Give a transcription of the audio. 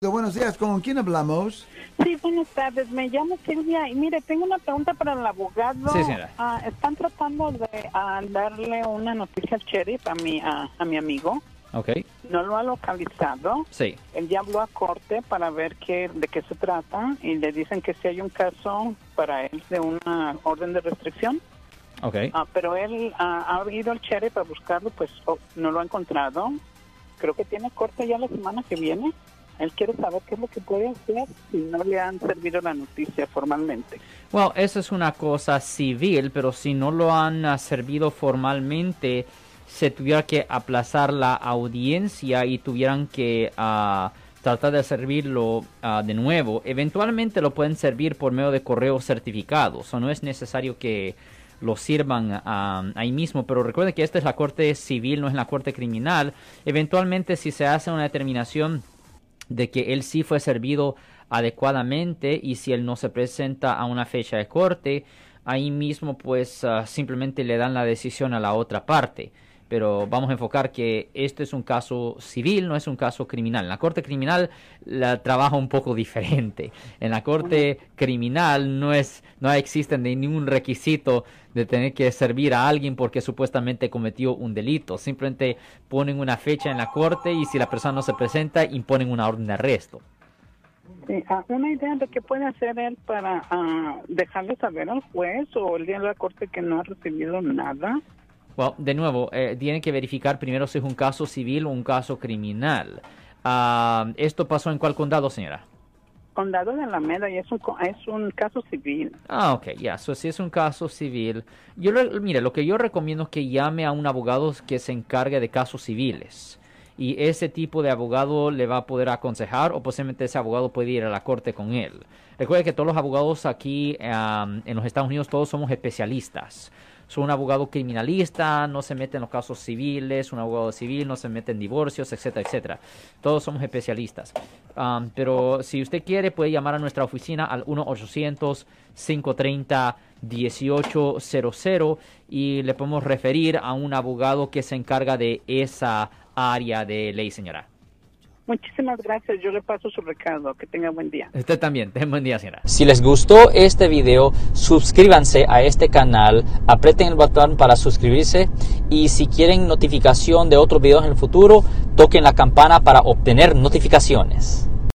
Buenos días, ¿con quién hablamos? Sí, buenas tardes. Me llamo Silvia y mire, tengo una pregunta para el abogado. Sí, señora. Ah, están tratando de ah, darle una noticia al sheriff a mi, a, a mi amigo. Ok, No lo ha localizado. sí. Él ya habló a corte para ver qué, de qué se trata y le dicen que si hay un caso para él de una orden de restricción. Ok. Ah, pero él ah, ha ido al sheriff a buscarlo, pues oh, no lo ha encontrado. Creo que tiene corte ya la semana que viene. Él quiere saber qué es lo que puede hacer si no le han servido la noticia formalmente. Bueno, eso es una cosa civil, pero si no lo han ah, servido formalmente, se tuviera que aplazar la audiencia y tuvieran que ah, tratar de servirlo ah, de nuevo. Eventualmente lo pueden servir por medio de correo certificado. O no es necesario que lo sirvan ah, ahí mismo, pero recuerden que esta es la corte civil, no es la corte criminal. Eventualmente si se hace una determinación de que él sí fue servido adecuadamente y si él no se presenta a una fecha de corte, ahí mismo pues ah, simplemente le dan la decisión a la otra parte. Pero vamos a enfocar que esto es un caso civil, no es un caso criminal. En la corte criminal la trabaja un poco diferente. En la corte criminal no es, no existe ni ningún requisito de tener que servir a alguien porque supuestamente cometió un delito. Simplemente ponen una fecha en la corte y si la persona no se presenta, imponen una orden de arresto. Sí, ah, una idea de qué puede hacer él para ah, dejarle saber al juez o el día de la corte que no ha recibido nada. Bueno, de nuevo, eh, tienen que verificar primero si es un caso civil o un caso criminal. Ah, ¿Esto pasó en cuál condado, señora? Condado de Alameda y es un, es un caso civil. Ah, ok, ya, so, si es un caso civil. Yo, le- mire, lo que yo recomiendo es que llame a un abogado que se encargue de casos civiles. Y ese tipo de abogado le va a poder aconsejar o posiblemente ese abogado puede ir a la corte con él. Recuerde que todos los abogados aquí am, en los Estados Unidos todos somos especialistas. So, un abogado criminalista no se mete en los casos civiles, un abogado civil no se mete en divorcios, etcétera, etcétera. Todos somos especialistas. Um, pero si usted quiere, puede llamar a nuestra oficina al 1-800-530-1800 y le podemos referir a un abogado que se encarga de esa área de ley, señora. Muchísimas gracias. Yo le paso su recado. Que tenga buen día. Usted también. Ten buen día, señora. Si les gustó este video, suscríbanse a este canal, aprieten el botón para suscribirse y si quieren notificación de otros videos en el futuro, toquen la campana para obtener notificaciones.